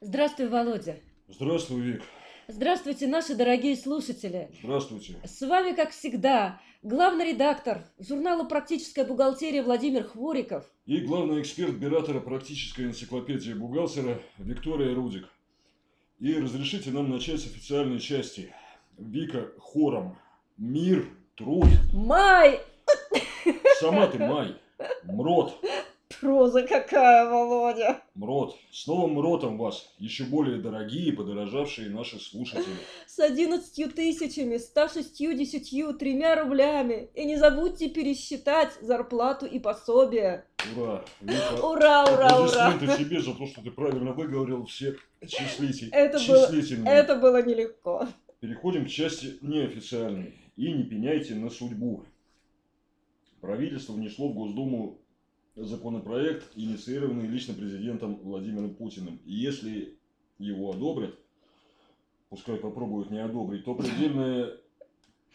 Здравствуй, Володя. Здравствуй, Вик. Здравствуйте, наши дорогие слушатели. Здравствуйте. С вами, как всегда, главный редактор журнала «Практическая бухгалтерия» Владимир Хвориков. И главный эксперт Биратора практической энциклопедии бухгалтера Виктория Рудик. И разрешите нам начать с официальной части. Вика хором. Мир, труд. Май! Сама ты май. Мрот. Проза какая, Володя! Мрот. С новым мротом вас, еще более дорогие и подорожавшие наши слушатели. С одиннадцатью тысячами, ста шестьюдесятью, тремя рублями. И не забудьте пересчитать зарплату и пособие. Ура! Вика, Ура, ура, ура! аплодисменты тебе за то, что ты правильно выговорил все числитель... Это было-. Это было нелегко. Переходим к части неофициальной. И не пеняйте на судьбу. Правительство внесло в Госдуму законопроект, инициированный лично президентом Владимиром Путиным. И если его одобрят, пускай попробуют не одобрить, то предельная,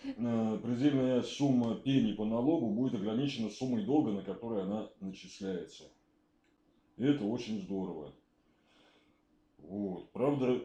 э, предельная сумма пений по налогу будет ограничена суммой долга, на которой она начисляется. И это очень здорово. Вот. Правда,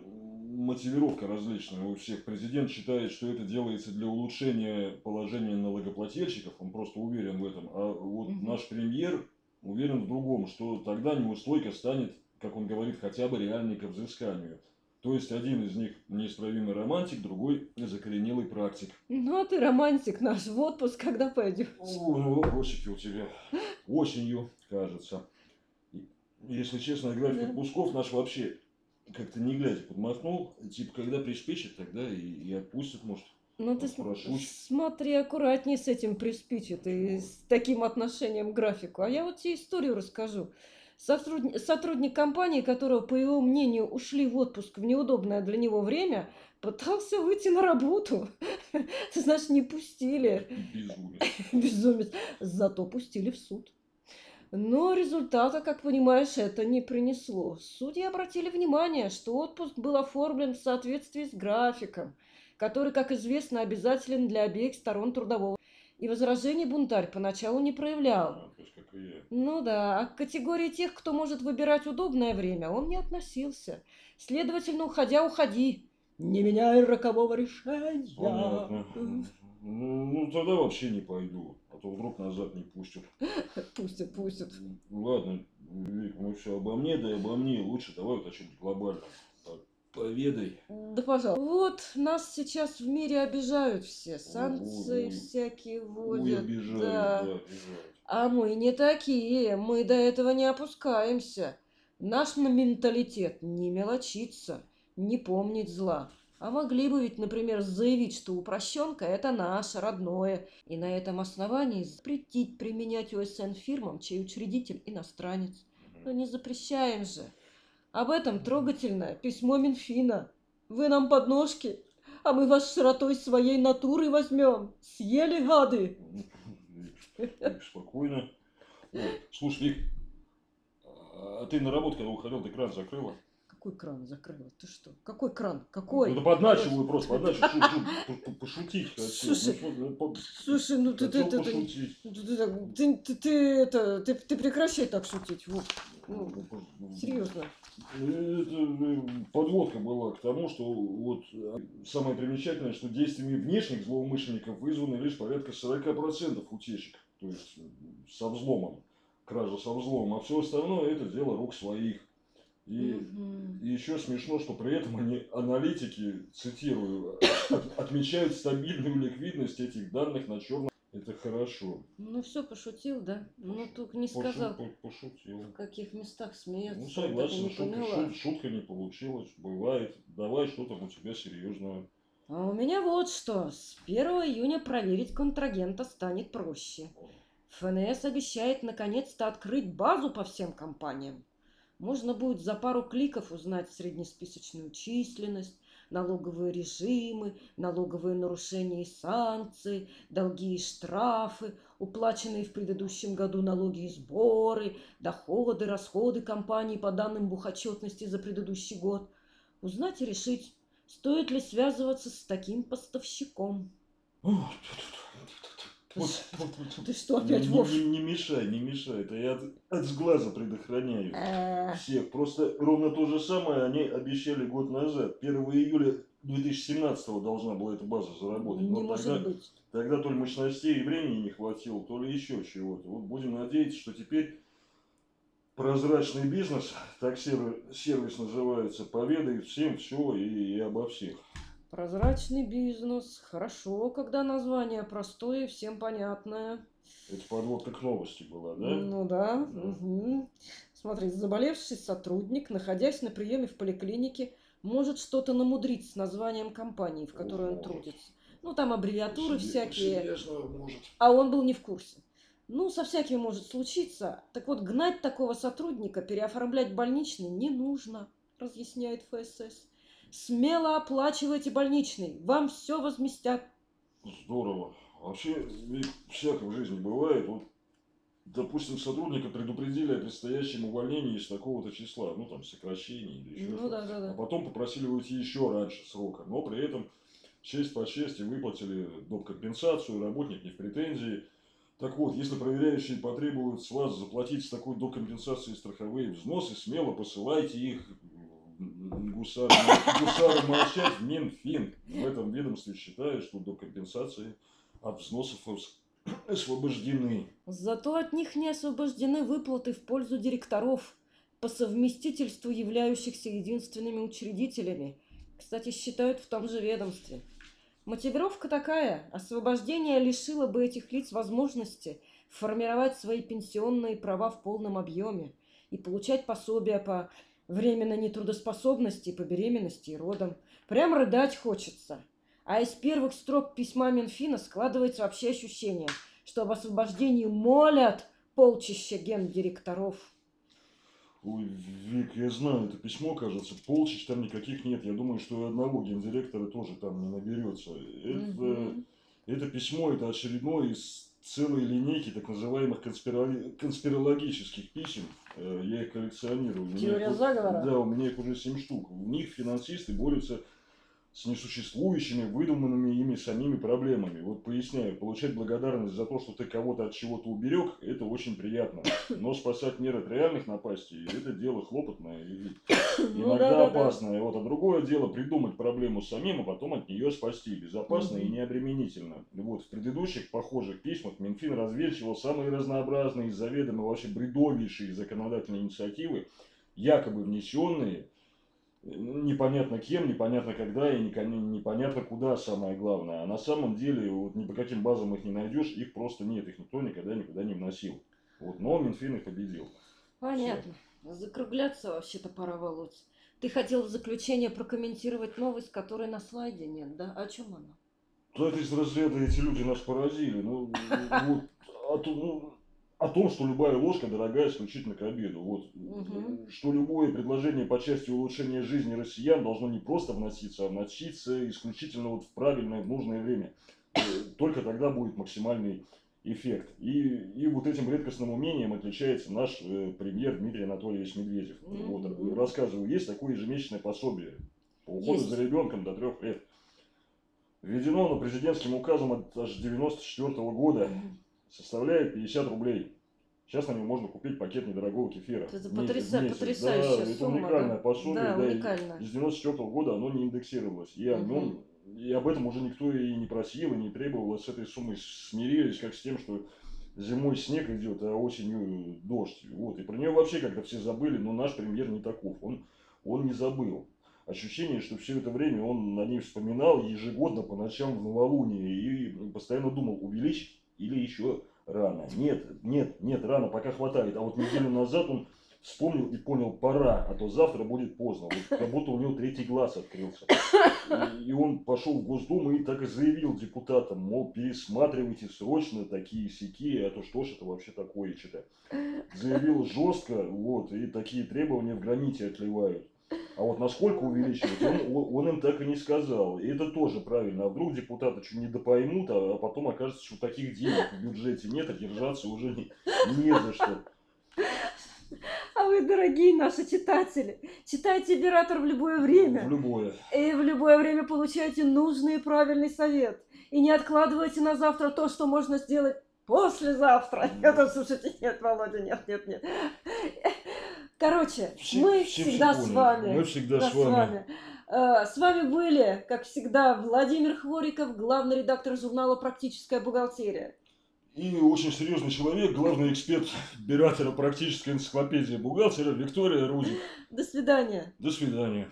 мотивировка различная у всех. Президент считает, что это делается для улучшения положения налогоплательщиков, он просто уверен в этом. А вот Мгм. наш премьер уверен в другом, что тогда неустойка станет, как он говорит, хотя бы реальной к взысканию. То есть один из них неисправимый романтик, другой закоренелый практик. Ну, а ты романтик наш. В отпуск когда пойдешь? О, ну, вопросики у тебя. Осенью, кажется. Если честно, график Да. отпусков наш вообще как-то не глядя подмахнул. Типа, когда приспичит, тогда и, и отпустят, может. Ну ты Прошусь. смотри аккуратнее с этим приспичит и с таким отношением к графику. А я вот тебе историю расскажу. Сотрудник, сотрудник компании, которого, по его мнению, ушли в отпуск в неудобное для него время, пытался выйти на работу. Ты знаешь, не пустили. Безумие. Безумец. Зато пустили в суд. Но результата, как понимаешь, это не принесло. Судьи обратили внимание, что отпуск был оформлен в соответствии с графиком, который, как известно, обязателен для обеих сторон трудового. И возражений бунтарь поначалу не проявлял. То есть, как и я. Ну да, а к категории тех, кто может выбирать удобное время, он не относился. Следовательно, уходя, уходи. Не меняй рокового решения. Понятно. Ну, ну, тогда вообще не пойду. А то вдруг назад не пустят. Пустят, пустят. Ладно, Вик, мы все обо мне, да и обо мне. Лучше давай вот о чем-то глобальном. Поведай. Да, пожалуйста. Вот нас сейчас в мире обижают все. Санкции Ой, всякие Ой, вводят. обижают, да. да, обижают. А мы не такие. Мы до этого не опускаемся. Наш менталитет не мелочиться, не помнить зла. А могли бы ведь, например, заявить, что упрощенка – это наше, родное, и на этом основании запретить применять ОСН фирмам, чей учредитель иностранец. Но не запрещаем же. Об этом трогательное письмо Минфина. Вы нам подножки, а мы вас широтой своей натуры возьмем. Съели, гады! Вик, Вик, спокойно. Ой, слушай, Вик, а ты на работу, когда уходил, ты кран закрыла? Какой кран закрыла? Ты что? Какой кран? Какой? Ну, да подначиваю просто, подначиваю, шу- шу- по- пошутить. Слушай, Ну, по- Слушай, ну ты, ты, ты, ты, пошутить. ты, ты, ты, это, ты, ты прекращай так шутить, Вов. Ну, серьезно. Это э, подводка была к тому, что вот э, самое примечательное, что действиями внешних злоумышленников вызваны лишь порядка 40% утечек, то есть э, со взломом, кража со взломом, а все остальное это дело рук своих. И, и еще смешно, что при этом они, аналитики, цитирую, «от- отмечают стабильную ликвидность этих данных на черном. Это хорошо. Ну все, пошутил, да? Ну только не Пошу- сказал, по- Пошутил. в каких местах смеяться. Ну, согласен, не шутка, шут- шутка не получилась. Бывает. Давай что там у тебя серьезного. А у меня вот что. С 1 июня проверить контрагента станет проще. ФНС обещает наконец-то открыть базу по всем компаниям. Можно будет за пару кликов узнать среднесписочную численность, налоговые режимы, налоговые нарушения и санкции, долги и штрафы, уплаченные в предыдущем году налоги и сборы, доходы, расходы компании по данным бухотчетности за предыдущий год. Узнать и решить, стоит ли связываться с таким поставщиком. Вот, вот, Ты что не, опять, не- Вов? не- не мешай, не мешай. Это я от, от сглаза предохраняю. Э, Всех. Просто ровно то же самое они обещали год назад. 1 июля 2017 должна была эта база заработать. Не Но может тогда, быть. тогда то ли мощностей и времени не хватило, то ли еще чего-то. Вот будем надеяться, что теперь прозрачный бизнес, так сервис называется, поведает всем все и, и обо всех. Прозрачный бизнес. Хорошо, когда название простое, всем понятное. Это подводка к новости была, да? Ну да. Да. мгм. Смотри, заболевший сотрудник, находясь на приеме в поликлинике, может что-то намудрить с названием компании, в которой он Может. трудится. Ну, там аббревиатуры Серьез- всякие, может. а он был не в курсе. Ну, со всяким может случиться. Так вот, гнать такого сотрудника, переоформлять больничный не нужно, разъясняет ФСС. Смело оплачивайте больничный, вам все возместят. Здорово. Вообще, ведь всякое в жизни бывает. Вот, допустим, сотрудника предупредили о предстоящем увольнении из такого-то числа, ну там сокращении или еще Ну что-то. да, да, А да. потом попросили уйти еще раньше срока, но при этом честь по чести выплатили доп. компенсацию, работник не в претензии. Так вот, если проверяющие потребуют с вас заплатить с такой доп. компенсацией страховые взносы, смело посылайте их м, гусары, гусары молчать Минфин. В этом ведомстве считают, что доп. компенсации от взносов ос- освобождены. Зато от них не освобождены выплаты в пользу директоров, по совместительству являющихся единственными учредителями. Кстати, считают в том же ведомстве. Мотивировка такая. Освобождение лишило бы этих лиц возможности формировать свои пенсионные права в полном объеме и получать пособия по временной нетрудоспособности, по беременности и родам. Прям рыдать хочется. А из первых строк письма Минфина складывается вообще ощущение, что об освобождении молят полчища гендиректоров. Ой, Вик, я знаю, это письмо, кажется, полчищ там никаких нет. Я думаю, что и одного гендиректора тоже там не наберется. Это, Мгм. это письмо, это очередное из целой линейки так называемых конспирали- конспирологических писем. Э, Я их коллекционирую. Меня Теория их заговора? Да, у меня их уже семь штук. В них финансисты борются с несуществующими, выдуманными ими самими проблемами. Вот поясняю, получать благодарность за то, что ты кого-то от чего-то уберег, это очень приятно. Но спасать мир от реальных напастей, это дело хлопотное и Ну иногда да-да-да. опасное. Вот, а другое дело придумать проблему самим, а потом от нее спасти. Безопасно и Мгм. необременительно. Вот, в предыдущих похожих письмах Минфин развенчивал самые разнообразные, заведомо вообще бредовейшие законодательные инициативы, якобы внесенные, непонятно кем, непонятно когда и непонятно куда, самое главное. А на самом деле, вот ни по каким базам их не найдешь, их просто нет, их никто никогда никуда не вносил. Вот, но Минфин их победил. Понятно. Закругляться вообще-то пора, Володь. Ты хотел в заключение прокомментировать новость, которой на слайде нет, да? О чем она? Да из разряда эти люди нас поразили. Ну, вот, о, том, ну, о том, что любая ложка дорогая исключительно к обеду. Вот, Мгм. Что любое предложение по части улучшения жизни россиян должно не просто вноситься, а вноситься исключительно вот в правильное, в нужное время. Э, Только тогда будет максимальный эффект. И, и вот этим редкостным умением отличается наш э, премьер Дмитрий Анатольевич Медведев. Мгм. Вот, р- рассказываю, есть такое ежемесячное пособие по уходу Есть. за ребенком до трех лет. Введено оно президентским указом от аж 94 года. Составляет 50 рублей. Сейчас на него можно купить пакет недорогого кефира. Это потряса- месяц. потрясающая да, это сумма, уникальное да. пособие. Да, да, уникально. С 94 года оно не индексировалось. И, о Мгм. нем, и об этом уже никто и не просил, и не требовал. А С этой суммой смирились, как с тем, что зимой снег идет, а осенью дождь. Вот. И про нее вообще как-то все забыли, но наш премьер не таков. Он, он не забыл. Ощущение, что все это время он на ней вспоминал ежегодно по ночам в новолуние и постоянно думал, увеличить или еще рано. Нет, нет, нет, рано, пока хватает. А вот неделю назад он вспомнил и понял, пора, а то завтра будет поздно. Вот как будто у него третий глаз открылся. И, он пошел в Госдуму и так и заявил депутатам, мол, пересматривайте срочно такие сики, а то что ж это вообще такое что-то. Заявил жестко, вот, и такие требования в граните отливают. А вот насколько увеличивать, он, он- им так и не сказал. И это тоже правильно. А вдруг депутаты что не допоймут, а, а потом окажется, что таких денег в бюджете нет, а держаться уже не, не за что. А вы, дорогие наши читатели, читайте «Император» в любое В время. любое. И в любое время получайте нужный и правильный совет. И не откладывайте на завтра то, что можно сделать послезавтра. Это, слушайте, нет, Володя, нет, нет, нет. Короче, Все- мы все всегда всё с вами. Мы всегда Да, с вами. Э, С вами были, как всегда, Владимир Хвориков, главный редактор журнала «Практическая бухгалтерия». И очень серьезный человек, главный эксперт оператора практической энциклопедии бухгалтера Виктория Рудик. До свидания. До свидания.